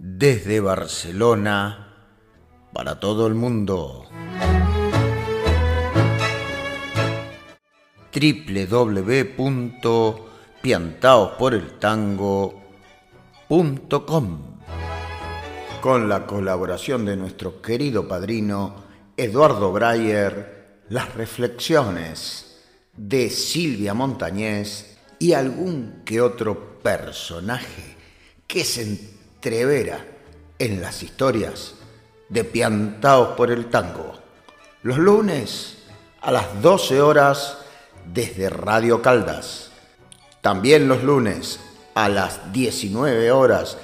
desde Barcelona para todo el mundo. www.piantaosporeltango.com Con la colaboración de nuestro querido padrino Eduardo Breyer, las reflexiones de Silvia Montañés y algún que otro personaje que se entrevera en las historias de Piantaos por el Tango. Los lunes a las 12 horas desde Radio Caldas. También los lunes a las 19 horas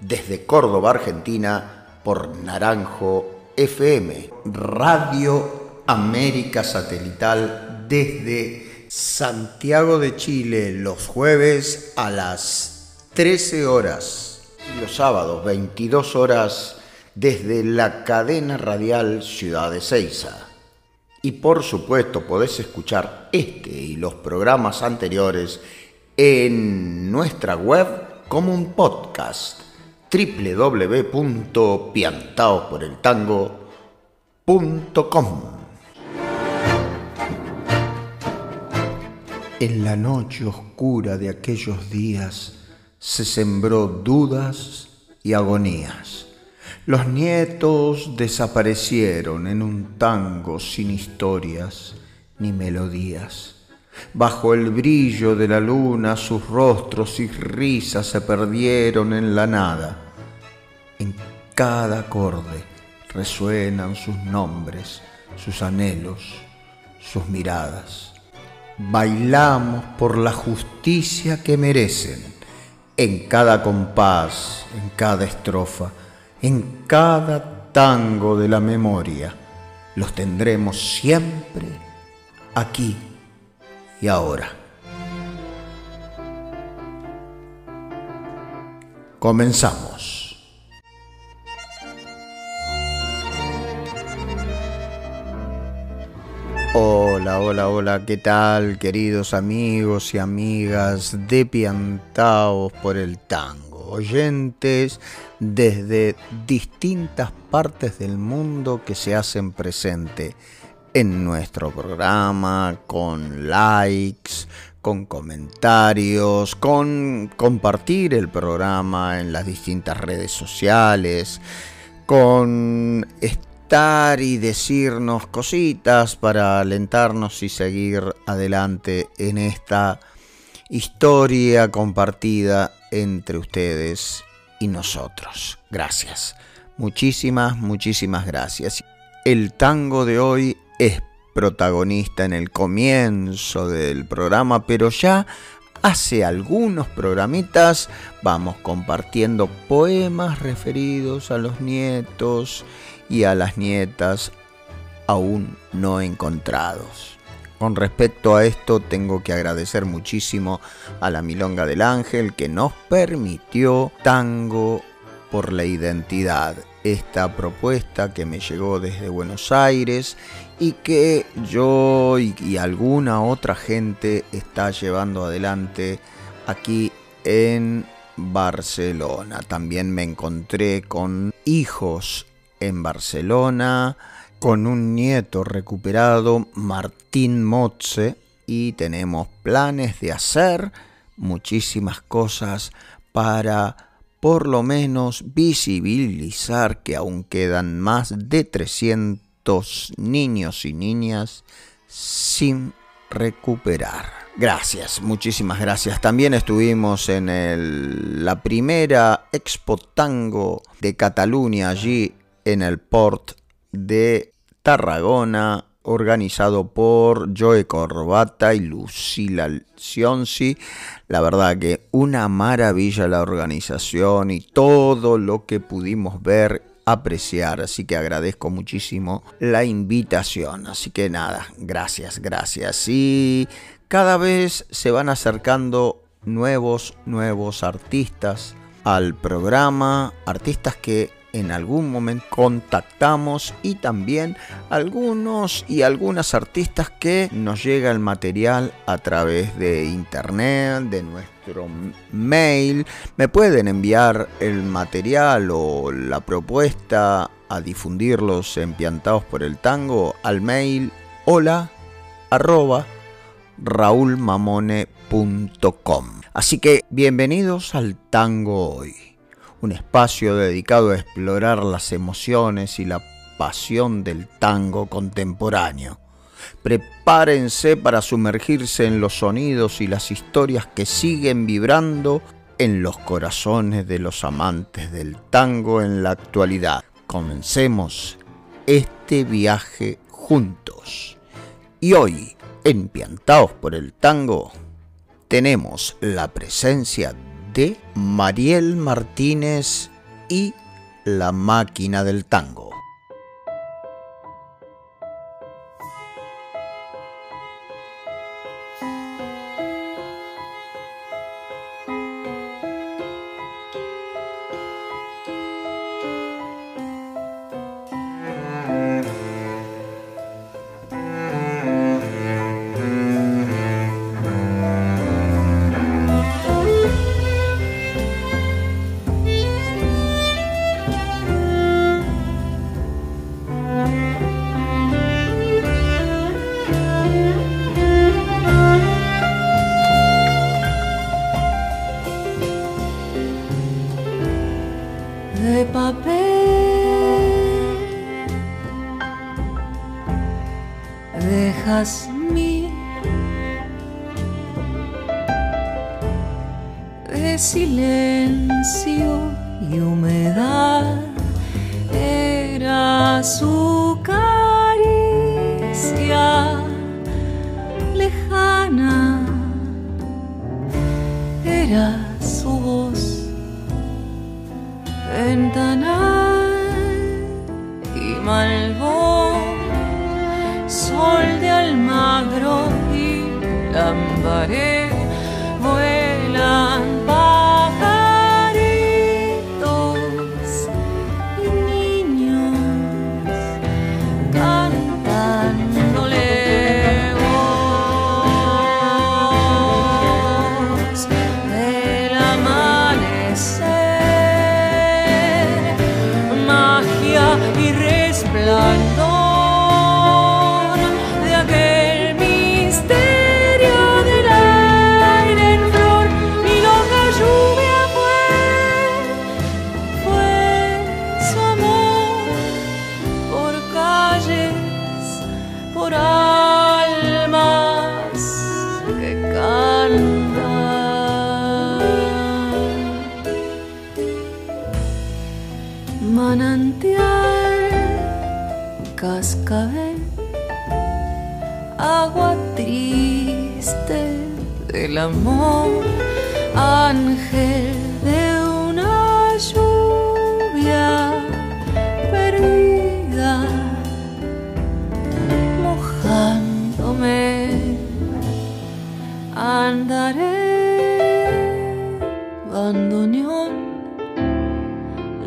desde Córdoba, Argentina, por Naranjo FM. Radio América Satelital desde Santiago de Chile los jueves a las 13 horas los sábados 22 horas desde la cadena radial Ciudad de Ceiza. Y por supuesto podés escuchar este y los programas anteriores en nuestra web como un podcast www.piantaosporeltango.com En la noche oscura de aquellos días se sembró dudas y agonías. Los nietos desaparecieron en un tango sin historias ni melodías. Bajo el brillo de la luna sus rostros y risas se perdieron en la nada. En cada acorde resuenan sus nombres, sus anhelos, sus miradas bailamos por la justicia que merecen en cada compás, en cada estrofa, en cada tango de la memoria. Los tendremos siempre aquí y ahora. Comenzamos. Hola, hola, hola, ¿qué tal queridos amigos y amigas de Piantaos por el Tango? Oyentes desde distintas partes del mundo que se hacen presente en nuestro programa, con likes, con comentarios, con compartir el programa en las distintas redes sociales, con y decirnos cositas para alentarnos y seguir adelante en esta historia compartida entre ustedes y nosotros. Gracias. Muchísimas, muchísimas gracias. El tango de hoy es protagonista en el comienzo del programa, pero ya hace algunos programitas vamos compartiendo poemas referidos a los nietos y a las nietas aún no encontrados. Con respecto a esto tengo que agradecer muchísimo a la Milonga del Ángel que nos permitió Tango por la Identidad, esta propuesta que me llegó desde Buenos Aires y que yo y, alguna otra gente está llevando adelante aquí en Barcelona. También me encontré con hijos en Barcelona con un nieto recuperado, Martín Motze, y tenemos planes de hacer muchísimas cosas para por lo menos visibilizar que aún quedan más de 300 niños y niñas sin recuperar. Gracias, muchísimas gracias. También estuvimos en la primera Expo Tango de Cataluña allí en el port de Tarragona, organizado por Joe Corbata y Lucila Sionsi. La verdad que una maravilla la organización y todo lo que pudimos ver apreciar, así que agradezco muchísimo la invitación. Así que nada, gracias, gracias. Y cada vez se van acercando nuevos, nuevos artistas al programa, artistas que en algún momento contactamos y también algunos y algunas artistas que nos llega el material a través de internet, de nuestro mail. Me pueden enviar el material o la propuesta a difundirlos empiantados por el tango al mail hola raulmamone.com. Así que bienvenidos al tango hoy un espacio dedicado a explorar las emociones y la pasión del tango contemporáneo. Prepárense para sumergirse en los sonidos y las historias que siguen vibrando en los corazones de los amantes del tango en la actualidad. Comencemos este viaje juntos. Y hoy, en Piantaos por el Tango, tenemos la presencia de Mariel Martínez y La máquina del tango. Agua triste del amor, ángel de una lluvia perdida, mojándome. Andaré, bandoneón,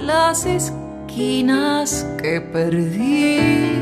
las esquinas que perdí.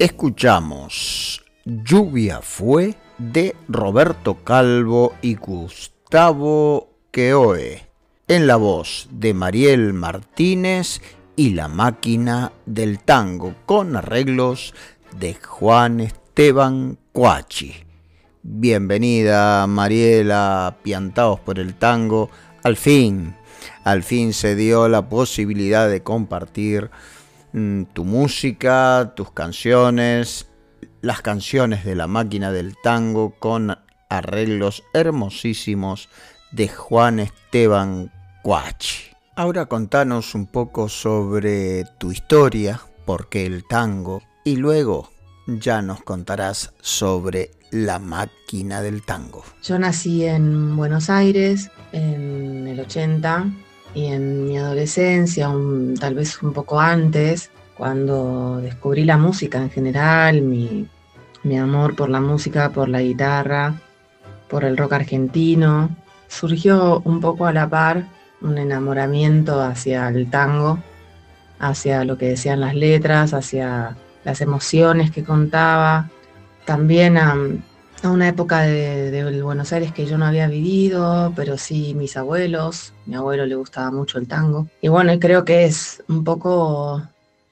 Escuchamos Lluvia fue de Roberto Calvo y Gustavo Queoe, en la voz de Mariel Martínez y la máquina del tango, con arreglos de Juan Esteban Cuachi. Bienvenida Mariela, piantados por el tango. Al fin, al fin se dio la posibilidad de compartir tu música, tus canciones, las canciones de la máquina del tango con arreglos hermosísimos de Juan Esteban Cuachi. Ahora contanos un poco sobre tu historia, por qué el tango, y luego ya nos contarás sobre la máquina del tango. Yo nací en Buenos Aires en el 80 y en mi adolescencia, tal vez un poco antes, cuando descubrí la música en general, mi, mi amor por la música, por la guitarra, por el rock argentino, surgió un poco a la par un enamoramiento hacia el tango, hacia lo que decían las letras, hacia las emociones que contaba, también a, una época de, de, Buenos Aires que yo no había vivido, pero sí mis abuelos, mi abuelo le gustaba mucho el tango. Y bueno, creo que es un poco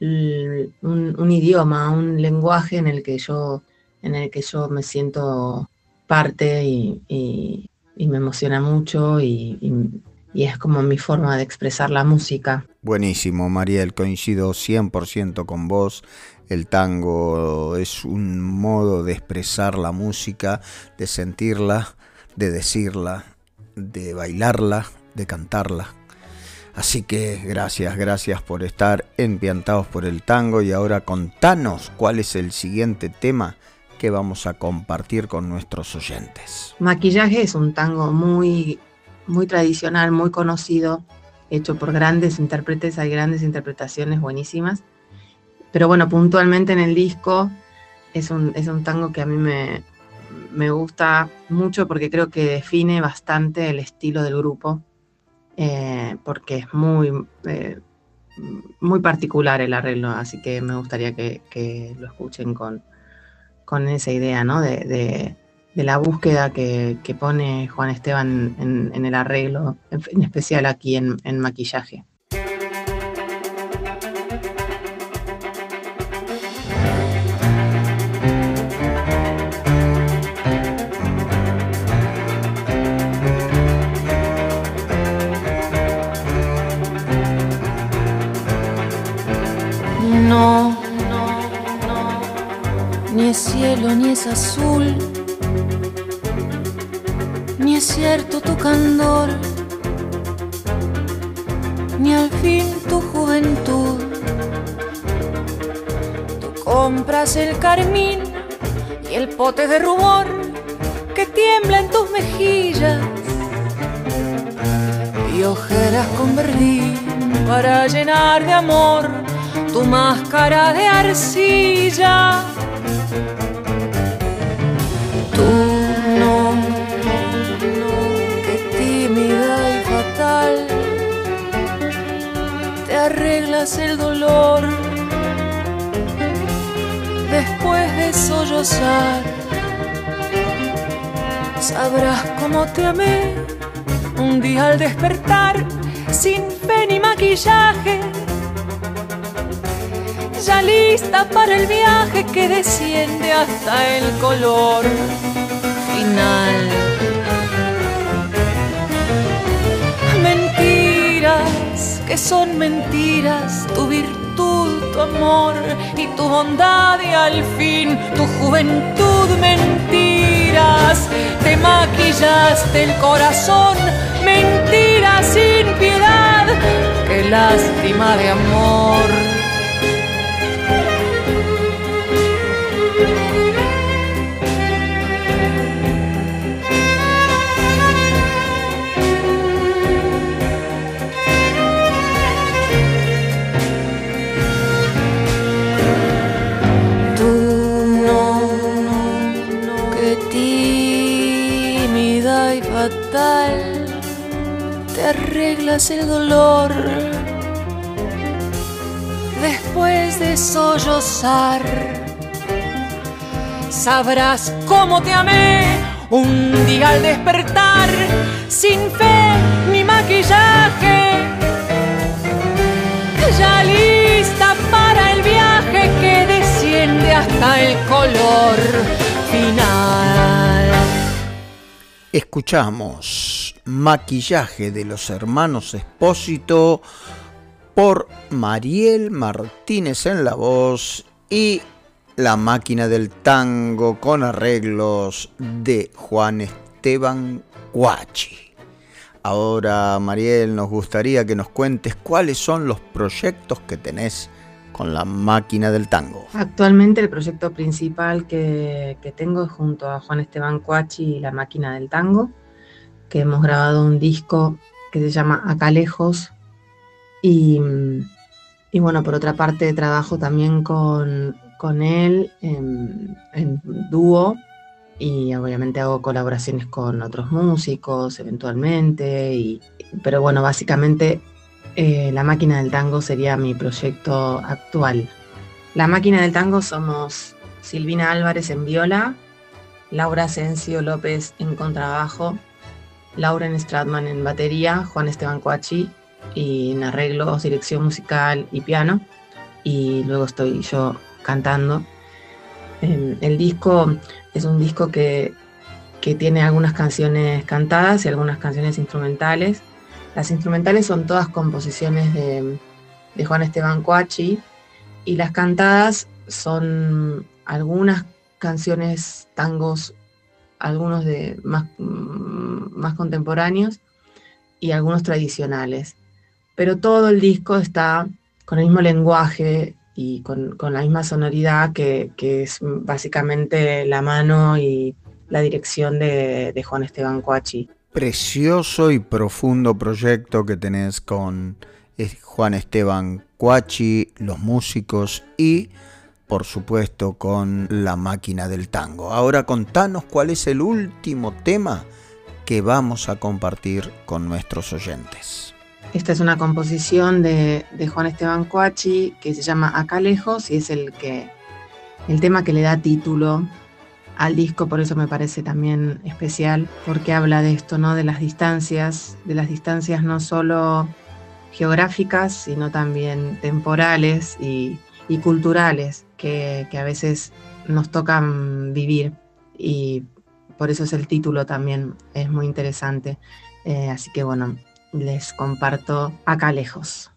un, idioma, un lenguaje en el que yo, en el que yo me siento parte y, me emociona mucho y, y, es como mi forma de expresar la música. Buenísimo, Mariel, coincido 100% con vos. El tango es un modo de expresar la música, de sentirla, de decirla, de bailarla, de cantarla. Así que gracias, gracias por estar empiantados por el tango y ahora contanos cuál es el siguiente tema que vamos a compartir con nuestros oyentes. Maquillaje es un tango muy, muy tradicional, muy conocido, hecho por grandes intérpretes, hay grandes interpretaciones buenísimas. Pero bueno, puntualmente en el disco es un, es un tango que a mí me, me gusta mucho porque creo que define bastante el estilo del grupo eh, porque es muy, eh, muy particular el arreglo, así que me gustaría que, lo escuchen con, con esa idea ¿no? de, la búsqueda que, pone Juan Esteban en, el arreglo, en, especial aquí en maquillaje. Ni es azul, ni es cierto tu candor, ni al fin tu juventud. Tú compras el carmín y el pote de rubor que tiembla en tus mejillas y ojeras con verdín para llenar de amor tu máscara de arcilla Tú no, no, qué tímida y fatal, te arreglas el dolor. Después de sollozar. Sabrás cómo te amé un día al despertar sin fe ni maquillaje. Ya lista para el viaje que desciende hasta el color son mentiras, tu virtud, tu amor y tu bondad y al fin tu juventud, mentiras. Te maquillaste el corazón, mentiras sin piedad, qué lástima de amor. Es el dolor. Después de sollozar, sabrás cómo te amé un día al despertar, sin fe ni maquillaje. Ya lista para el viaje que desciende hasta el color final. Escuchamos Maquillaje de los Hermanos Espósito por Mariel Martínez en la voz y La máquina del tango con arreglos de Juan Esteban Guachi. Ahora, Mariel, nos gustaría que nos cuentes cuáles son los proyectos que tenés con la máquina del tango. Actualmente el proyecto principal que, tengo es junto a Juan Esteban Cuachi y la máquina del tango, que hemos grabado un disco que se llama Acá Lejos. Y, bueno, por otra parte trabajo también con, él en, en dúo y obviamente hago colaboraciones con otros músicos eventualmente, y, pero bueno, básicamente eh, La Máquina del Tango sería mi proyecto actual. La Máquina del Tango somos Silvina Álvarez en viola, Laura Asensio López en contrabajo, Lauren Stratman en batería, Juan Esteban Coachi y en arreglos, dirección musical y piano. Y luego estoy yo cantando. el disco es un disco que, que tiene algunas canciones cantadas y algunas canciones instrumentales. Las instrumentales son todas composiciones de, Juan Esteban Coachi y las cantadas son algunas canciones, tangos, algunos de más, más contemporáneos y algunos tradicionales. Pero todo el disco está con el mismo lenguaje y con, la misma sonoridad que, es básicamente la mano y la dirección de, de Juan Esteban Coachi precioso y profundo proyecto que tenés con Juan Esteban Cuachi, los músicos y por supuesto con la máquina del tango. Ahora contanos cuál es el último tema que vamos a compartir con nuestros oyentes. Esta es una composición de, Juan Esteban Cuachi que se llama Acá lejos y es el que el tema que le da título al disco, por eso me parece también especial, porque habla de esto, ¿no? De las distancias, de las distancias no solo geográficas, sino también temporales y, culturales que, a veces nos tocan vivir. Y por eso es el título también, es muy interesante. Eh, así que bueno, les comparto acá lejos.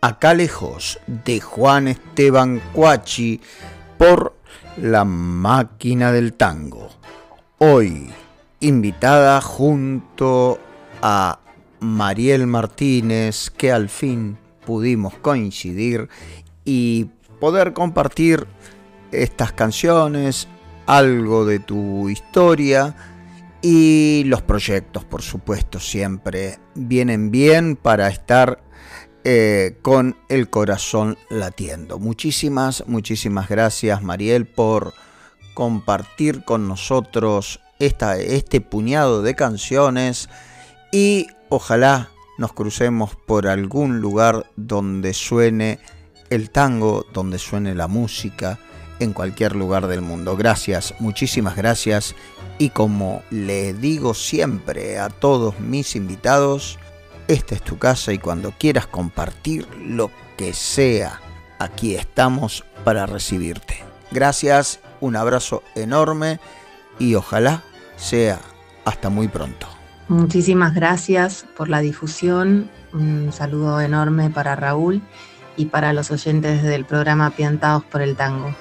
Acá lejos de Juan Esteban Cuachi por La máquina del tango. Hoy invitada junto a Mariel Martínez que al fin pudimos coincidir y poder compartir estas canciones, algo de tu historia y los proyectos, por supuesto, siempre vienen bien para estar eh, con el corazón latiendo. Muchísimas, muchísimas gracias Mariel por compartir con nosotros esta, este puñado de canciones y ojalá nos crucemos por algún lugar donde suene el tango, donde suene la música, en cualquier lugar del mundo. Gracias, muchísimas gracias y como le digo siempre a todos mis invitados, esta es tu casa y cuando quieras compartir lo que sea, aquí estamos para recibirte. Gracias, un abrazo enorme y ojalá sea hasta muy pronto. Muchísimas gracias por la difusión. Un saludo enorme para Raúl y para los oyentes del programa Piantados por el Tango.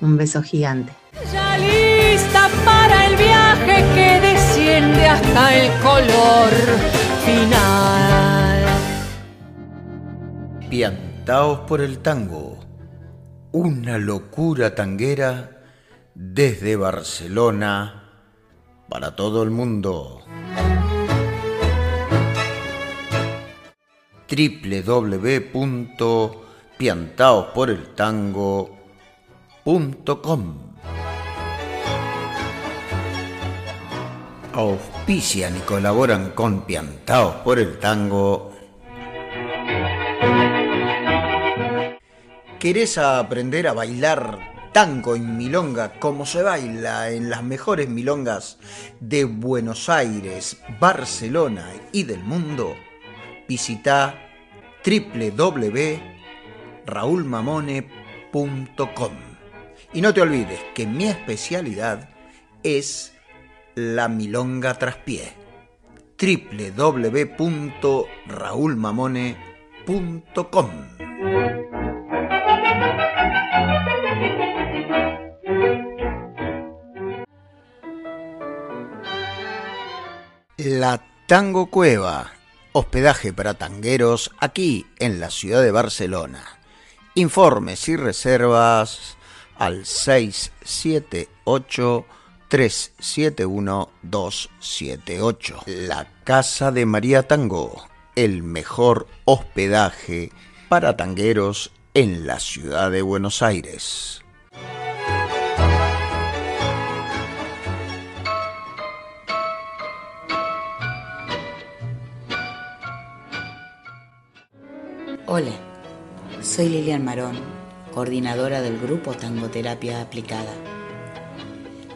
Un beso gigante. Ya lista para el viaje que desciende hasta el color final. Piantaos por el tango. Una locura tanguera desde Barcelona para todo el mundo. www.piantaosporeltango.com auspician y colaboran con Piantaos por el Tango. ¿Querés aprender a bailar tango en milonga como se baila en las mejores milongas de Buenos Aires, Barcelona y del mundo? Visita www.raulmamone.com. Y no te olvides que mi especialidad es la Milonga Traspié. www.raulmamone.com La Tango Cueva, hospedaje para tangueros aquí en la ciudad de Barcelona. Informes y reservas al 678 371-278. La Casa de María Tango, el mejor hospedaje para tangueros en la ciudad de Buenos Aires. Hola, soy Lilian Marón, coordinadora del grupo Tangoterapia Aplicada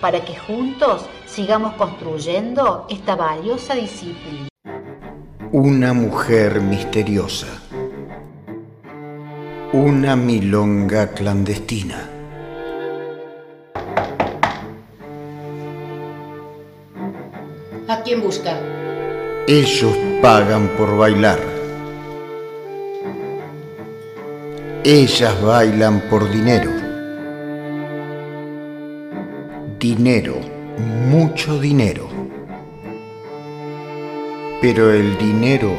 para que juntos sigamos construyendo esta valiosa disciplina. Una mujer misteriosa. Una milonga clandestina. ¿A quién busca? Ellos pagan por bailar. Ellas bailan por dinero. Dinero mucho dinero. Pero el dinero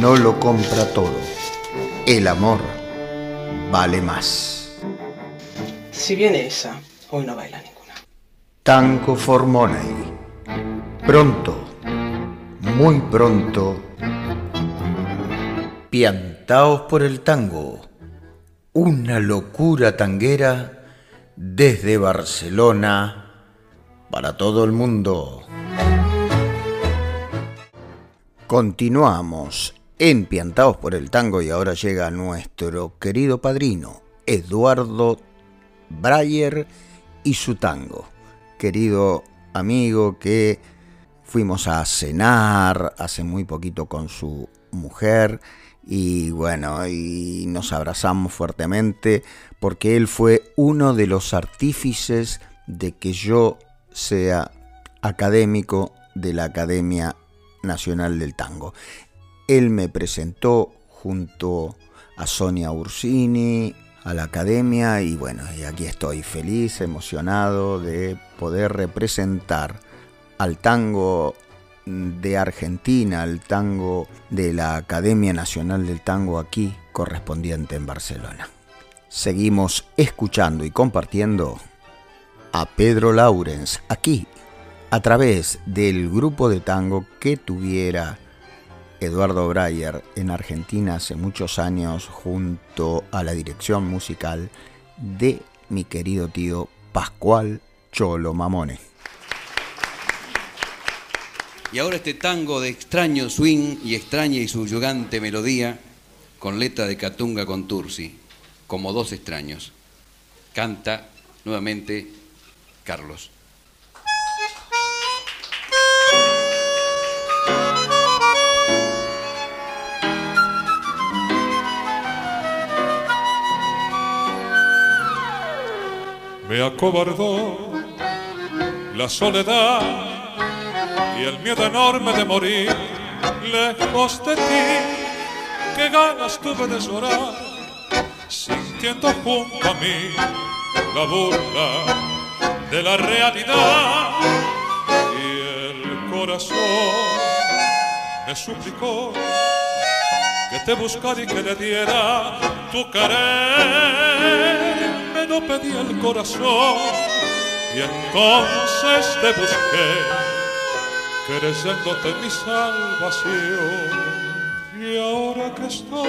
no lo compra todo. El amor vale más. Si viene esa, hoy no baila ninguna. Tango for Money. Pronto, muy pronto, piantaos por el tango. Una locura tanguera desde Barcelona para todo el mundo. Continuamos Empiantados por el tango y ahora llega nuestro querido padrino, Eduardo Breyer y su tango. Querido amigo que fuimos a cenar hace muy poquito con su mujer y bueno, y nos abrazamos fuertemente porque él fue uno de los artífices de que yo sea académico de la Academia Nacional del Tango. Él me presentó junto a Sonia Ursini, a la academia y bueno, y aquí estoy feliz, emocionado de poder representar al tango de Argentina, al tango de la Academia Nacional del Tango aquí correspondiente en Barcelona. Seguimos escuchando y compartiendo a Pedro Laurens aquí a través del grupo de tango que tuviera Eduardo Breyer en Argentina hace muchos años junto a la dirección musical de mi querido tío Pascual Cholo Mamone. Y ahora este tango de extraño swing y extraña y subyugante melodía con letra de Catunga con Tursi, como dos extraños. Canta nuevamente Carlos. Me acobardó la soledad y el miedo enorme de morir lejos de ti. Qué ganas tuve de llorar, sintiendo junto a mí la burla de la realidad. Y el corazón me suplicó que te buscara y que le diera tu querer no pedí el corazón y entonces te busqué, creyéndote mi salvación. Y ahora que estoy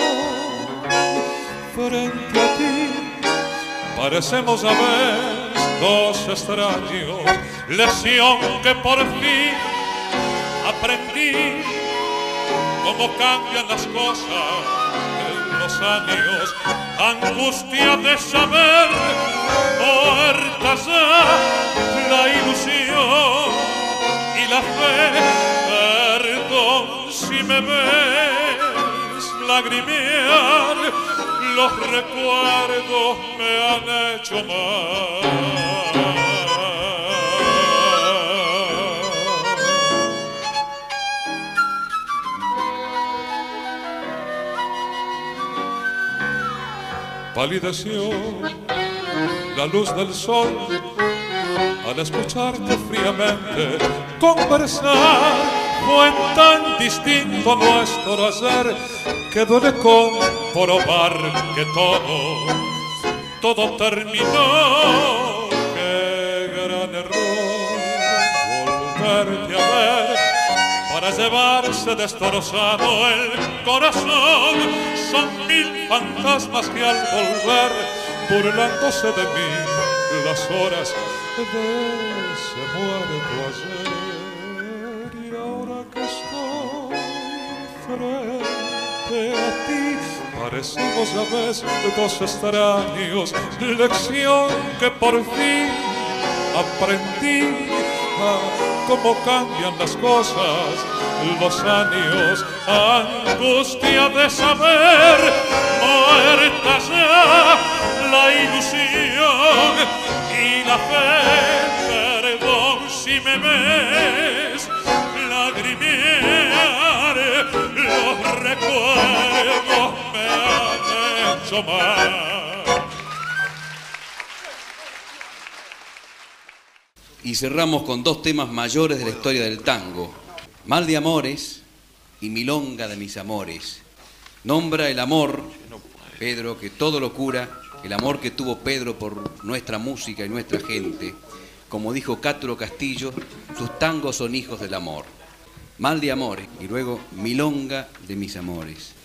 frente a ti, parecemos a ver dos extraños, lesión que por fin aprendí. Cómo cambian las cosas años, angustia de saber, muerta ya la ilusión y la fe, perdón si me ves lagrimear, los recuerdos me han hecho mal. palideció la luz del sol al escucharte fríamente conversar. Fue tan distinto nuestro hacer que duele comprobar que todo, todo terminó. Qué gran error volverte a ver para llevarse destrozado el corazón. Son mil fantasmas que al volver, burlándose de mí, las horas de ese muerto ayer. Y ahora que estoy a ti, parecemos a veces dos extraños, lección que por fin aprendí. Cómo cambian las cosas, los años, angustia de saber, muerta ya la ilusión y la fe, perdón si me ves, los y cerramos con dos temas mayores de la historia del tango, Mal de Amores y Milonga de mis amores. Nombra el amor, Pedro, que todo lo cura, el amor que tuvo Pedro por nuestra música y nuestra gente. Como dijo Castro Castillo, sus tangos son hijos del amor. Mal de amores y luego Milonga de mis amores.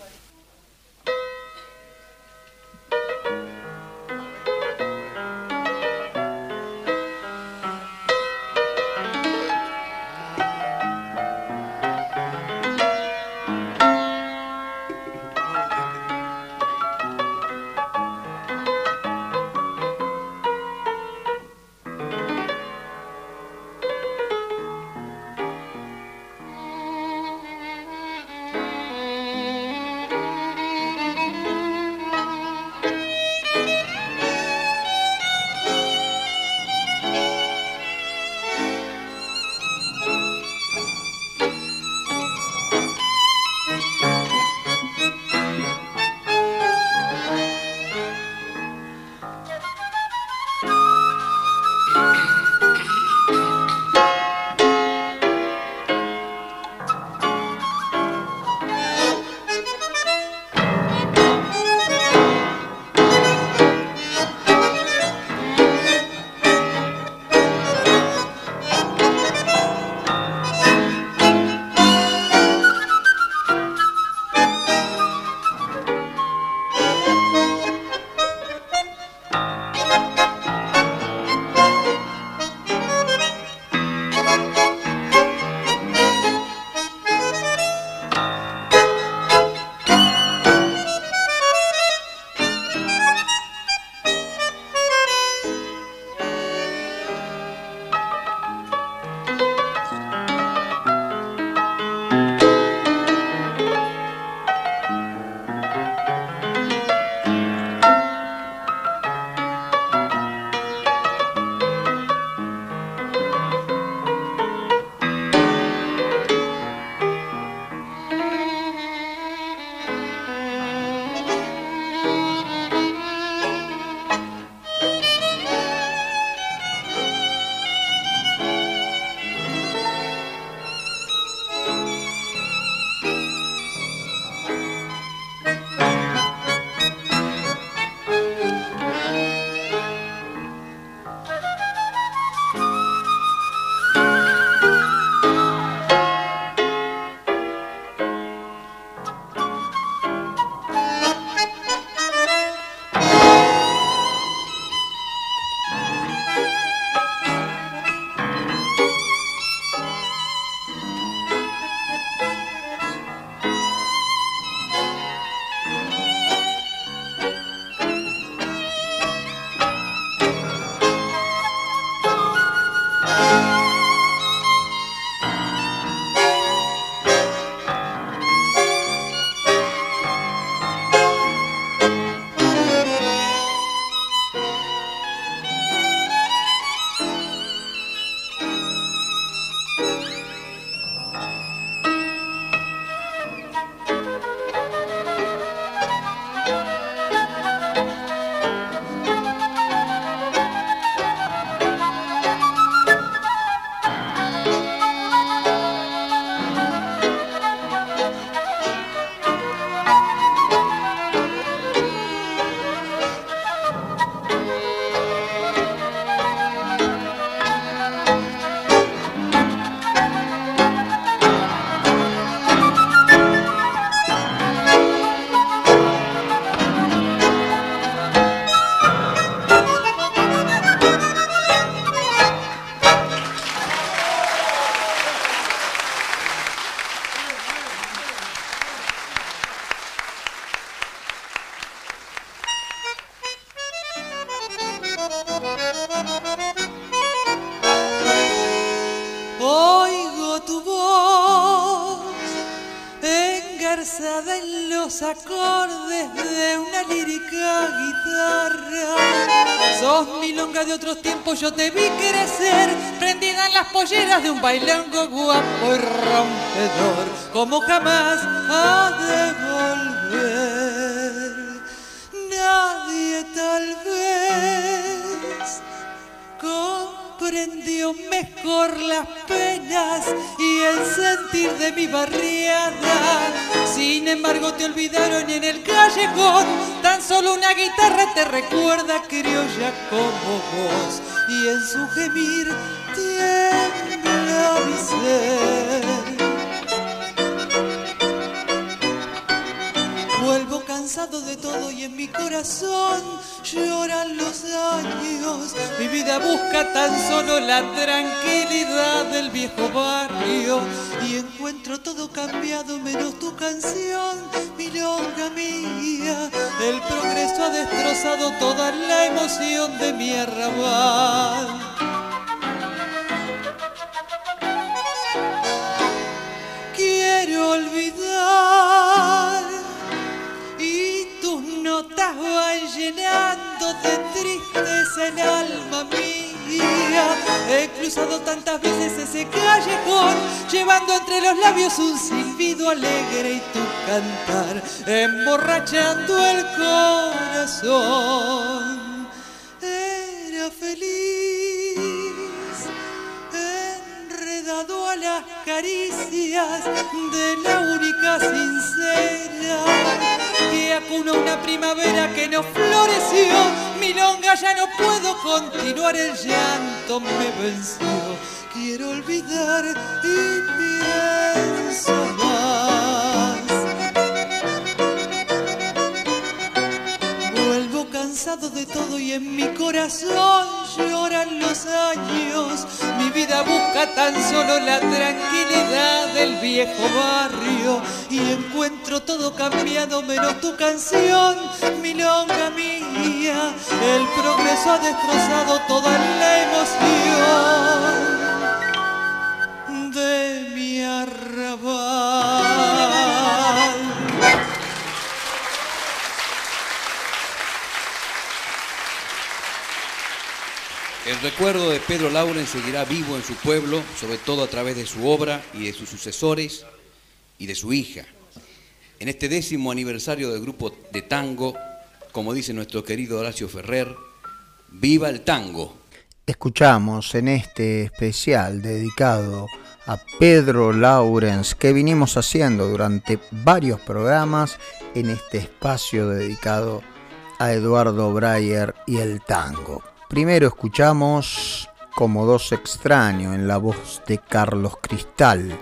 Jamás ha de volver. Nadie tal vez comprendió mejor las penas y el sentir de mi barriada. Sin embargo te olvidaron y en el callejón tan solo una guitarra te recuerda criolla como vos y en su gemir tiembla mi ser. De todo y en mi corazón lloran los años. Mi vida busca tan solo la tranquilidad del viejo barrio y encuentro todo cambiado menos tu canción, milonga mía. El progreso ha destrozado toda la emoción de mi arrabal. De tristeza el alma mía. He cruzado tantas veces ese callejón, llevando entre los labios un silbido alegre y tu cantar, emborrachando el corazón. Era feliz las caricias de la única sincera que acuna una primavera que no floreció. Milonga, ya no puedo continuar, el llanto me venció. Quiero olvidar y pienso más. De todo y en mi corazón lloran los años. Mi vida busca tan solo la tranquilidad del viejo barrio y encuentro todo cambiado menos tu canción, milonga mía. El progreso ha destrozado toda la emoción recuerdo de Pedro Lauren seguirá vivo en su pueblo, sobre todo a través de su obra y de sus sucesores y de su hija. En este décimo aniversario del grupo de tango, como dice nuestro querido Horacio Ferrer, ¡viva el tango! Escuchamos en este especial dedicado a Pedro Laurens que vinimos haciendo durante varios programas en este espacio dedicado a Eduardo Breyer y el tango. Primero escuchamos Como dos extraños en la voz de Carlos Cristal.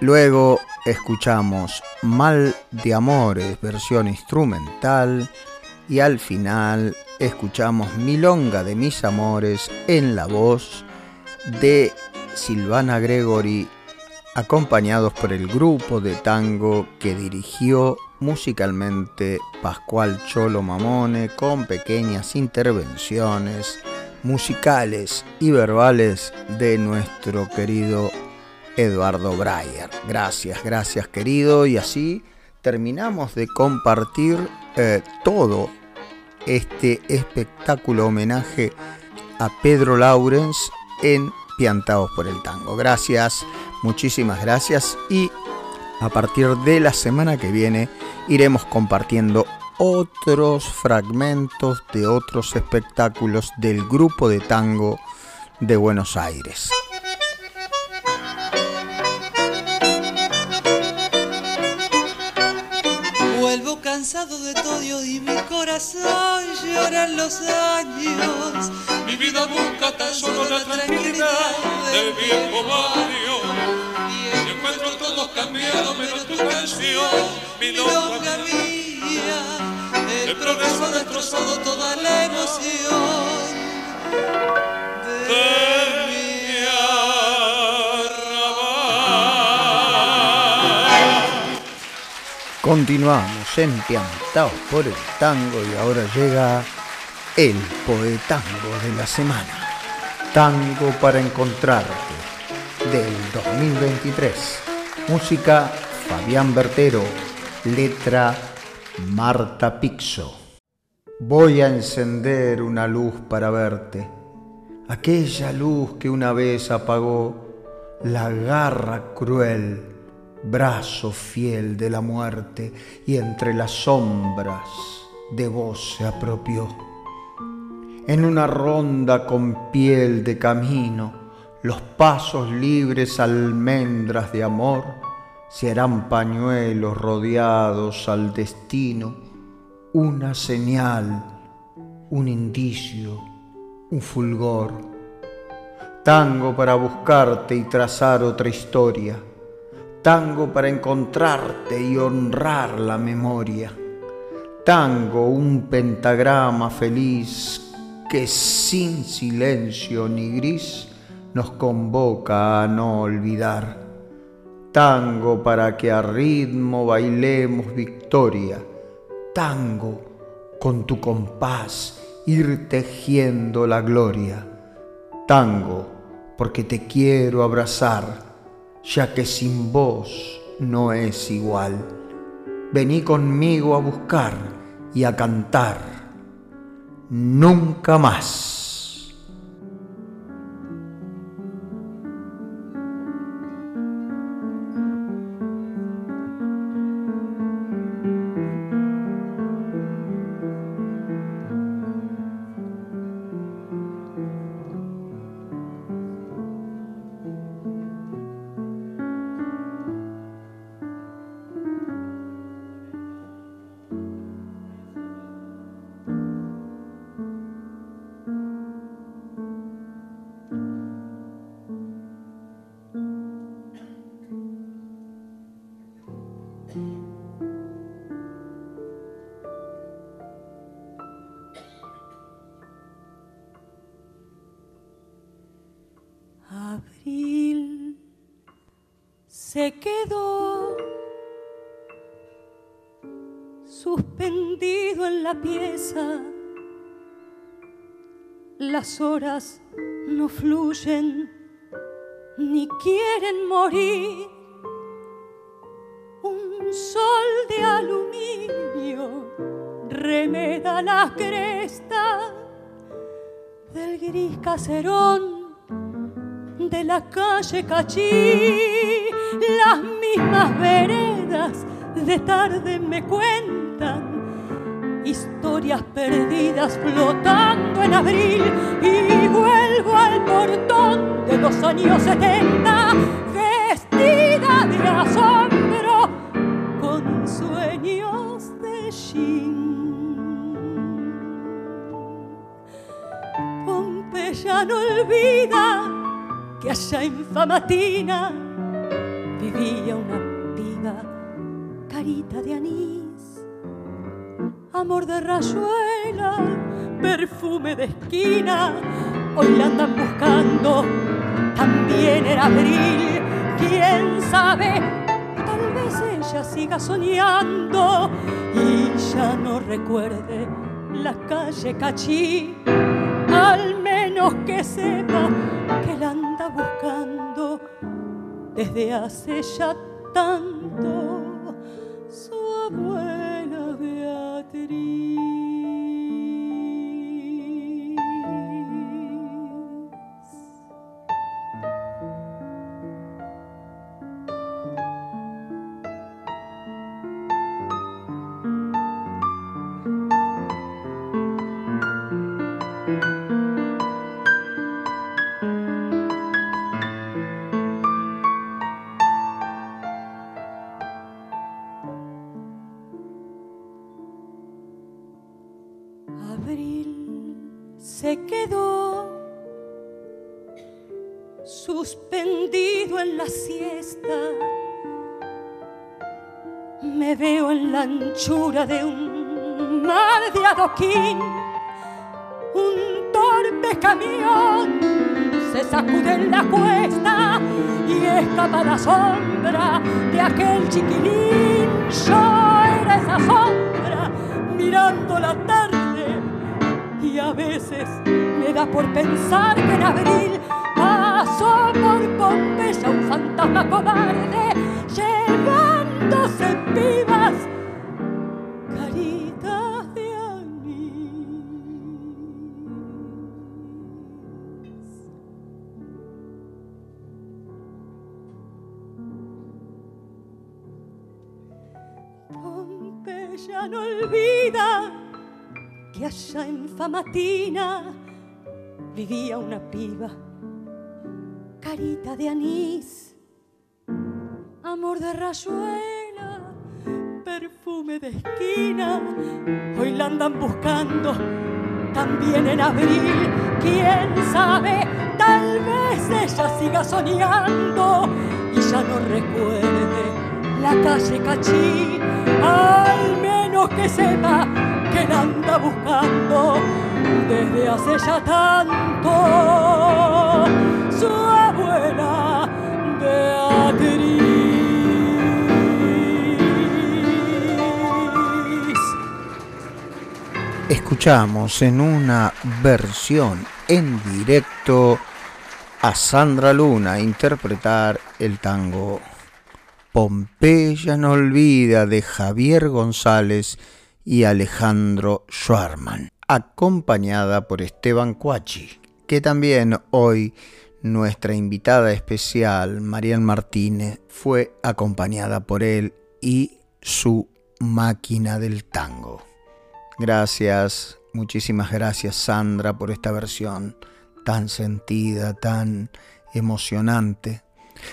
Luego escuchamos Mal de Amores, versión instrumental. Y al final escuchamos Milonga de mis amores en la voz de Silvana Gregory, acompañados por el grupo de tango que dirigió musicalmente Pascual Cholo Mamone con pequeñas intervenciones musicales y verbales de nuestro querido Eduardo Breyer. Gracias, gracias querido. Y así terminamos de compartir eh, todo este espectáculo homenaje a Pedro Laurens en Piantados por el Tango. Gracias, muchísimas gracias y a partir de la semana que viene iremos compartiendo otros fragmentos de otros espectáculos del grupo de tango de Buenos Aires. Vuelvo cansado de todo y mi corazón lloran los años. Mi vida busca tan solo la tranquilidad del viejo barrio. Y encuentro todo cambiado menos tu canción, milonga mía. El progreso ha destrozado toda la emoción de mi Continuamos empiantados por el tango y ahora llega el poetango de la semana. Tango para encontrarte del 2023. Música Fabián Bertero, letra Marta Pixo. Voy a encender una luz para verte, aquella luz que una vez apagó la garra cruel, brazo fiel de la muerte, y entre las sombras de vos se apropió. En una ronda con piel de camino, los pasos libres almendras de amor se harán pañuelos rodeados al destino, una señal, un indicio, un fulgor. Tango para buscarte y trazar otra historia, tango para encontrarte y honrar la memoria, tango un pentagrama feliz que sin silencio ni gris nos convoca a no olvidar tango para que a ritmo bailemos victoria, tango con tu compás ir tejiendo la gloria, tango porque te quiero abrazar, ya que sin vos no es igual. Vení conmigo a buscar y a cantar, nunca más. La pieza. Las horas no fluyen ni quieren morir. Un sol de aluminio remeda la cresta del gris caserón de la calle Cachí las mismas veredas de tarde me cuentan historias perdidas flotando en abril y vuelvo al portón de los años setenta vestida de asombro con sueños de Shin. Pompeya no olvida que allá en Famatina vivía una piba, carita de anís, amor de rayuela, perfume de esquina, hoy la andan buscando, también era abril, quién sabe, tal vez ella siga soñando y ya no recuerde la calle Cachí, al menos que sepa que la anda buscando desde hace ya tanto. Su abuela de un mar de adoquín. Un torpe camión se sacude en la cuesta y escapa la sombra de aquel chiquilín. Yo era esa sombra mirando la tarde y a veces me da por pensar que en abril pasó por Pompeya un fantasma cobarde en Famatina vivía una piba, carita de anís, amor de rayuela, perfume de esquina. Hoy la andan buscando también en abril, quién sabe, tal vez ella siga soñando y ya no recuerde la calle Cachí, al menos que sepa que la anda buscando tanto su abuela. Escuchamos en una versión en directo a Sandra Luna interpretar el tango Pompeya no olvida de Javier González y Alejandro Schwarman, acompañada por Esteban Cuachi, que también hoy nuestra invitada especial, Marian Martínez, fue acompañada por él y su máquina del tango. Gracias, muchísimas gracias Sandra por esta versión tan sentida, tan emocionante.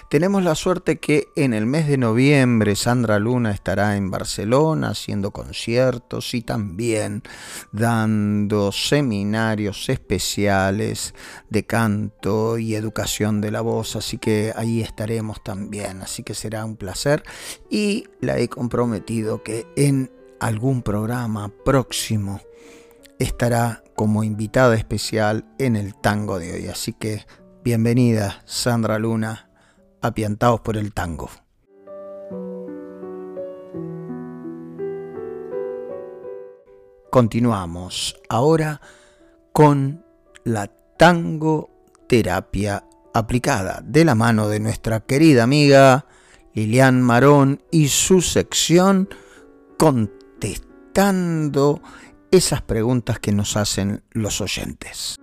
Tenemos la suerte que en el mes de noviembre Sandra Luna estará en Barcelona haciendo conciertos y también dando seminarios especiales de canto y educación de la voz, así que ahí estaremos también, así que será un placer. Y la he comprometido que en algún programa próximo estará como invitada especial en el tango de hoy, así que bienvenida Sandra Luna apiantados por el tango. Continuamos ahora con la tango terapia aplicada de la mano de nuestra querida amiga Lilian Marón y su sección contestando esas preguntas que nos hacen los oyentes.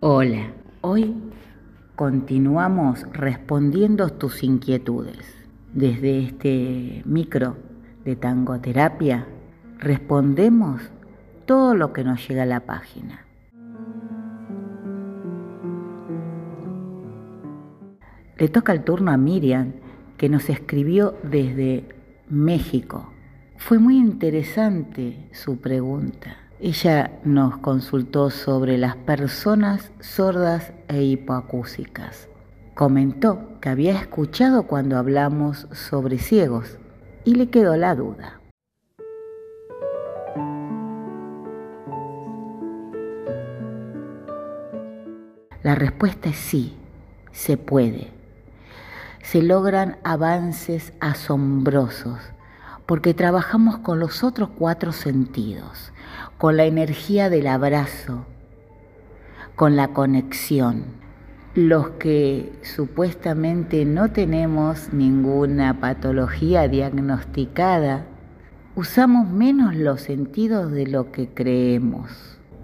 Hola, Hoy continuamos respondiendo tus inquietudes. Desde este micro de tangoterapia respondemos todo lo que nos llega a la página. Le toca el turno a Miriam, que nos escribió desde México. Fue muy interesante su pregunta. Ella nos consultó sobre las personas sordas e hipoacúsicas. Comentó que había escuchado cuando hablamos sobre ciegos y le quedó la duda. La respuesta es sí, se puede. Se logran avances asombrosos porque trabajamos con los otros cuatro sentidos con la energía del abrazo, con la conexión. Los que supuestamente no tenemos ninguna patología diagnosticada, usamos menos los sentidos de lo que creemos.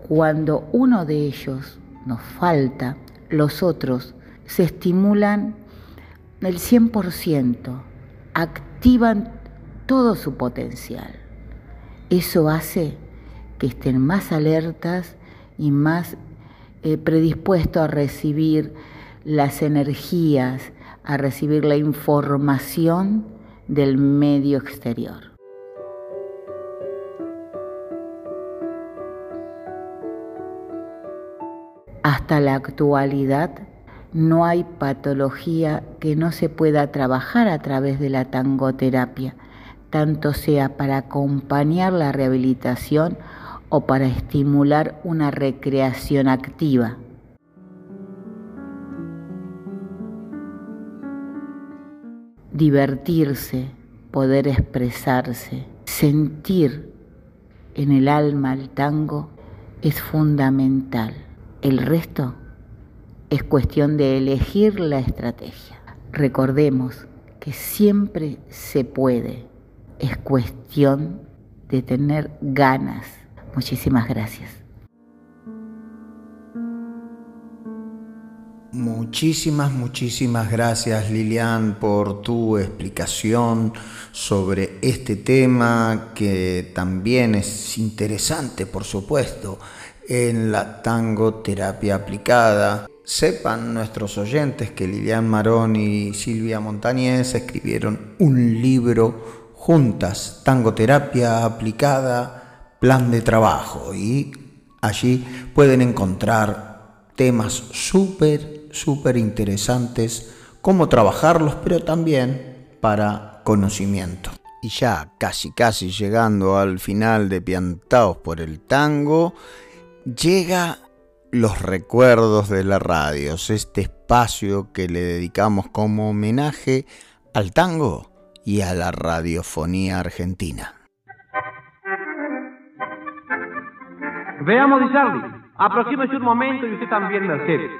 Cuando uno de ellos nos falta, los otros se estimulan el 100%, activan todo su potencial. Eso hace que estén más alertas y más eh, predispuestos a recibir las energías, a recibir la información del medio exterior. Hasta la actualidad no hay patología que no se pueda trabajar a través de la tangoterapia, tanto sea para acompañar la rehabilitación o para estimular una recreación activa. Divertirse, poder expresarse, sentir en el alma el tango es fundamental. El resto es cuestión de elegir la estrategia. Recordemos que siempre se puede. Es cuestión de tener ganas Muchísimas gracias. Muchísimas, muchísimas gracias Lilian por tu explicación sobre este tema que también es interesante, por supuesto, en la tangoterapia aplicada. Sepan nuestros oyentes que Lilian Marón y Silvia Montañez escribieron un libro juntas, Tangoterapia aplicada, plan de trabajo, y allí pueden encontrar temas súper, súper interesantes, cómo trabajarlos, pero también para conocimiento. Y ya casi, casi llegando al final de Piantaos por el Tango, llega los recuerdos de la radio, este espacio que le dedicamos como homenaje al tango y a la radiofonía argentina. Veamos, Di Charlie, aproxímese un momento y usted también, Mercedes.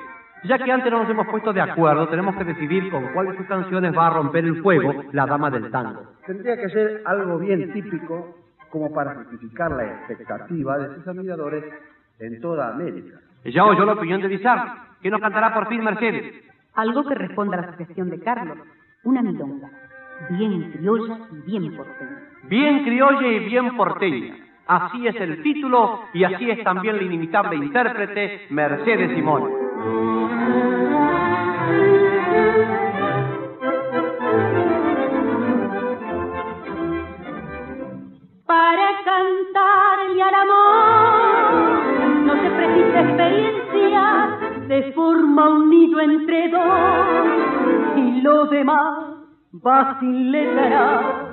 Ya que antes no nos hemos puesto de acuerdo, tenemos que decidir con cuál de sus canciones va a romper el fuego la dama del tango. Tendría que ser algo bien típico como para justificar la expectativa de sus admiradores en toda América. Ya oyó la opinión de Di Charlie. ¿Qué nos cantará por fin Mercedes? Algo que responda a la asociación de Carlos, una milonga, bien criolla y bien porteña. Bien criolla y bien porteña. Así es el título y así es también la inimitable intérprete Mercedes Simón. Para cantarle al amor no se precisa experiencia, se forma un nido entre dos y lo demás va sin letra,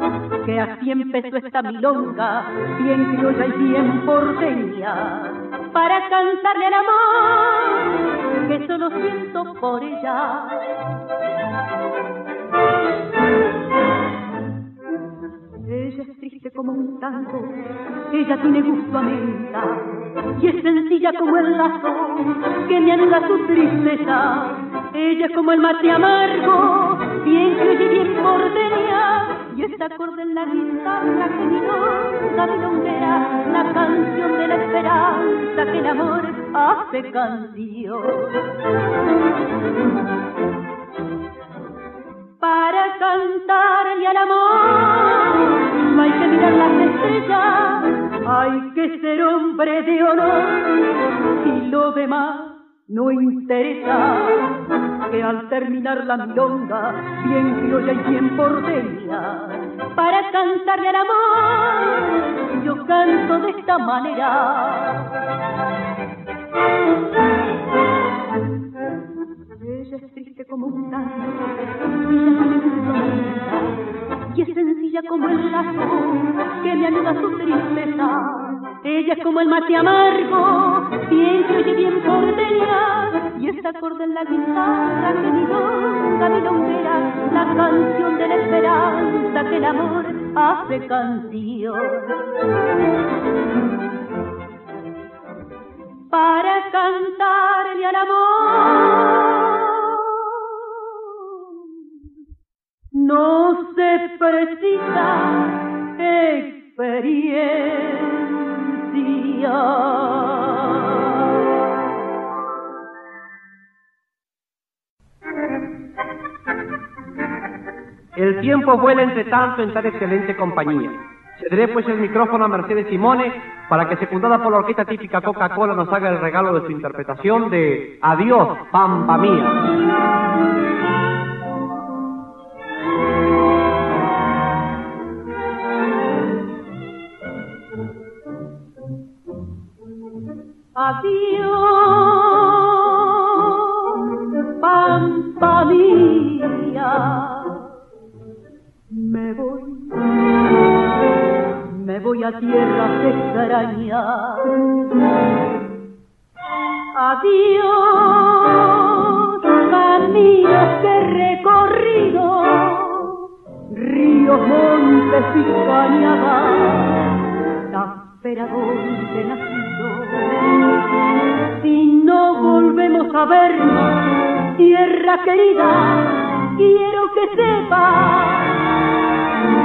que así empezó esta milonga, bien criolla y bien porteña, para cantarle al amor, que solo siento por ella. Es triste como un tango, ella tiene gusto a menta, y es sencilla como el lazo que me anuda su tristeza. Ella es como el mate amargo, bien criolla y bien porteña, y esta acorde en la guitarra que mi nunca milonguera, la canción de la esperanza que el amor hace canción para cantarle al amor. Hay que mirar las estrellas, hay que ser hombre de honor y lo demás no interesa. Que al terminar la milonga, bien criolla y bien porteña, para cantarle al amor, yo canto de esta manera. Ella es triste como un tango, y sencilla como el lazo que me ayuda a su tristeza. Ella es como el mate amargo, bien y bien porteña, y esta acorde en la guitarra que mi longa milonguera, la canción de la esperanza que el amor hace canción para cantarle al amor. No se precisa experiencia. El tiempo vuela entre tanto en tan excelente compañía. Cederé pues el micrófono a Mercedes Simone para que, secundada por la orquesta típica Coca-Cola, nos haga el regalo de su interpretación de Adiós, Pampa Mía. Adiós, Pampa mía. Me voy, me voy a tierras extrañas. Adiós, caminos que he recorrido, ríos, montes y cañadas, la donde he nacido. Si no volvemos a vernos, tierra querida, quiero que sepas,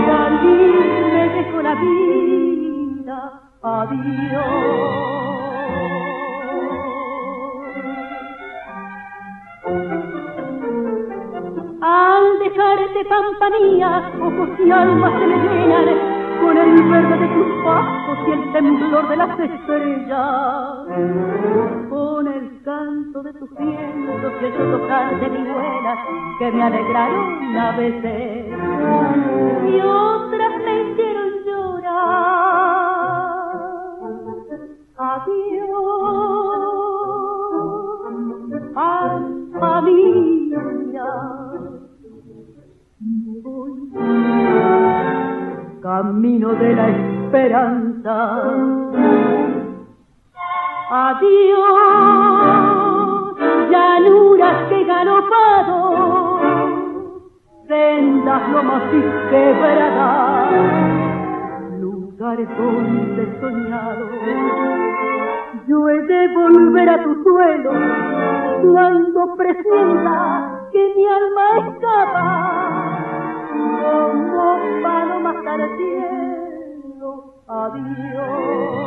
salir me dejo la vida, adiós. besarte, pampa mía, ojos y almas se me llenan con el verde de tus pasos y el temblor de las estrellas, con el canto de tus vientos y el tocar de vihuelas que me alegraron a veces y otras me hicieron llorar. Adiós, alma mía. Camino de la esperanza. Adiós, llanuras que galopado, sendas lomas y quebradas, lugares donde he soñado. Yo he de volver a tu suelo cuando presienta que mi alma escapa como Adiós,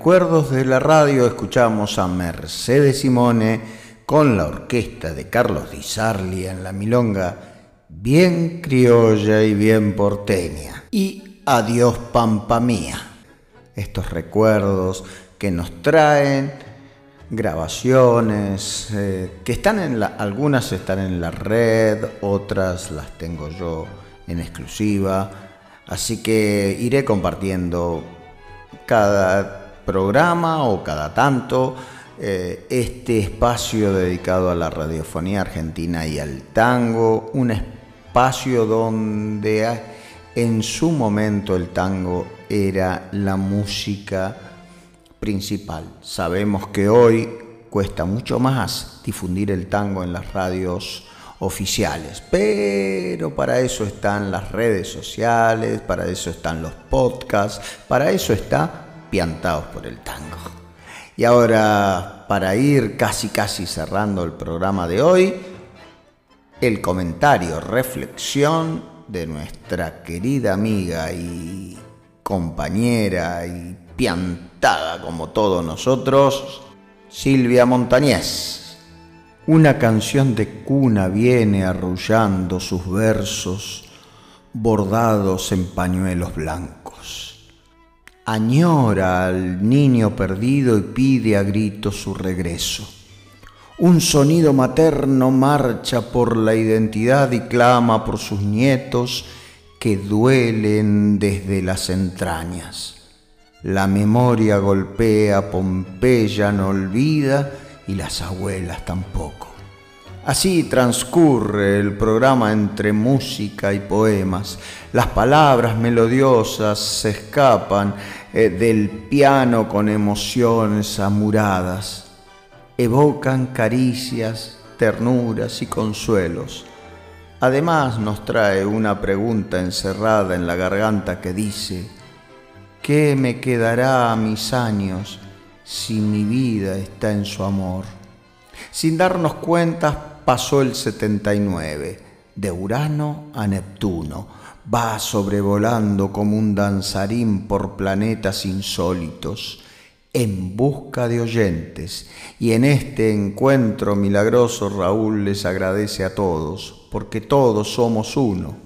recuerdos de la radio escuchamos a Mercedes Simone con la orquesta de Carlos Di Sarli en la milonga, bien criolla y bien porteña. Y Adiós Pampa Mía. Estos recuerdos que nos traen grabaciones eh, que están en la, algunas están en la red, otras las tengo yo en exclusiva, así que iré compartiendo cada programa o cada tanto eh, este espacio dedicado a la radiofonía argentina y al tango, un espacio donde en su momento el tango era la música principal. Sabemos que hoy cuesta mucho más difundir el tango en las radios oficiales, pero para eso están las redes sociales, para eso están los podcasts, para eso está Piantados por el Tango. Y ahora, para ir casi casi cerrando el programa de hoy, el comentario, reflexión de nuestra querida amiga y compañera y piantada como todos nosotros, Silvia Montañés. Una canción de cuna viene arrullando sus versos bordados en pañuelos blancos. Añora al niño perdido y pide a gritos su regreso. Un sonido materno marcha por la identidad y clama por sus nietos que duelen desde las entrañas. La memoria golpea, Pompeya no olvida y las abuelas tampoco. Así transcurre el programa entre música y poemas. Las palabras melodiosas se escapan eh, del piano con emociones amuradas. Evocan caricias, ternuras y consuelos. Además nos trae una pregunta encerrada en la garganta que dice, ¿Qué me quedará a mis años si mi vida está en su amor? Sin darnos cuenta, pasó el 79, de Urano a Neptuno. Va sobrevolando como un danzarín por planetas insólitos, en busca de oyentes. Y en este encuentro milagroso Raúl les agradece a todos, porque todos somos uno.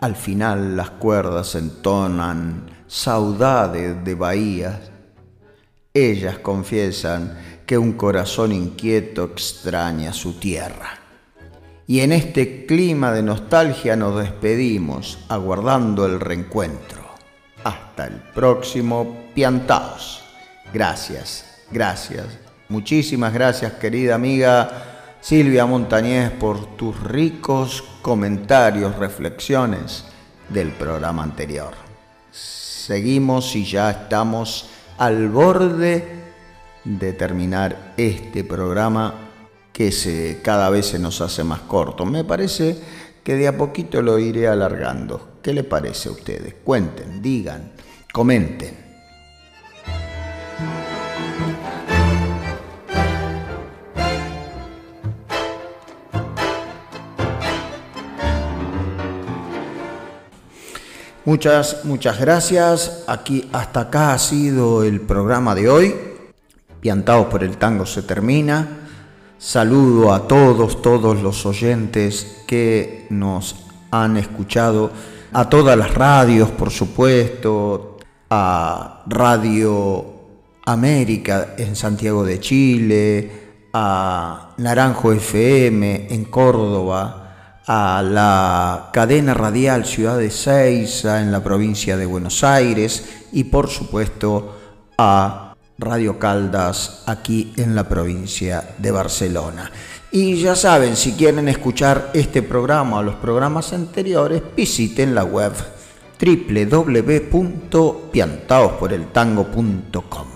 Al final las cuerdas entonan saudades de bahías. Ellas confiesan que un corazón inquieto extraña su tierra. Y en este clima de nostalgia nos despedimos, aguardando el reencuentro. Hasta el próximo Piantaos. Gracias, gracias. Muchísimas gracias, querida amiga Silvia Montañez, por tus ricos comentarios, reflexiones del programa anterior seguimos y ya estamos al borde de terminar este programa que se, cada vez se nos hace más corto. Me parece que de a poquito lo iré alargando. ¿Qué le parece a ustedes? Cuenten, digan, comenten. Muchas, muchas gracias. Aquí hasta acá ha sido el programa de hoy. Piantados por el tango se termina. Saludo a todos, todos los oyentes que nos han escuchado, a todas las radios, por supuesto, a Radio América en Santiago de Chile, a Naranjo FM en Córdoba, a la cadena radial Ciudad de Seiza en la provincia de Buenos Aires y por supuesto a Radio Caldas aquí en la provincia de Barcelona. Y ya saben, si quieren escuchar este programa o los programas anteriores, visiten la web www.piantaosporeltango.com.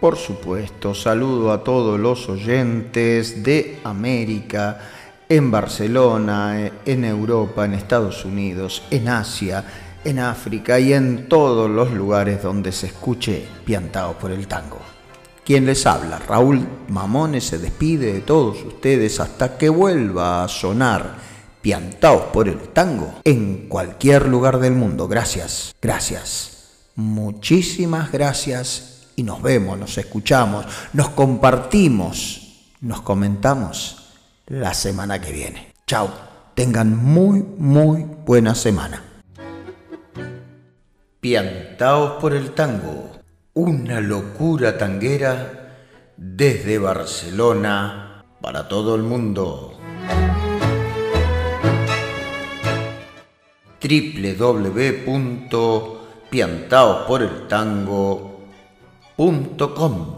Por supuesto, saludo a todos los oyentes de América, en Barcelona, en Europa, en Estados Unidos, en Asia, en África y en todos los lugares donde se escuche piantado por el tango. Quien les habla, Raúl Mamones, se despide de todos ustedes hasta que vuelva a sonar piantados por el tango en cualquier lugar del mundo. Gracias, gracias, muchísimas gracias y nos vemos, nos escuchamos, nos compartimos, nos comentamos la semana que viene. Chao, tengan muy, muy buena semana. Piantaos por el tango, una locura tanguera desde Barcelona para todo el mundo. www.piantaosporeltango.com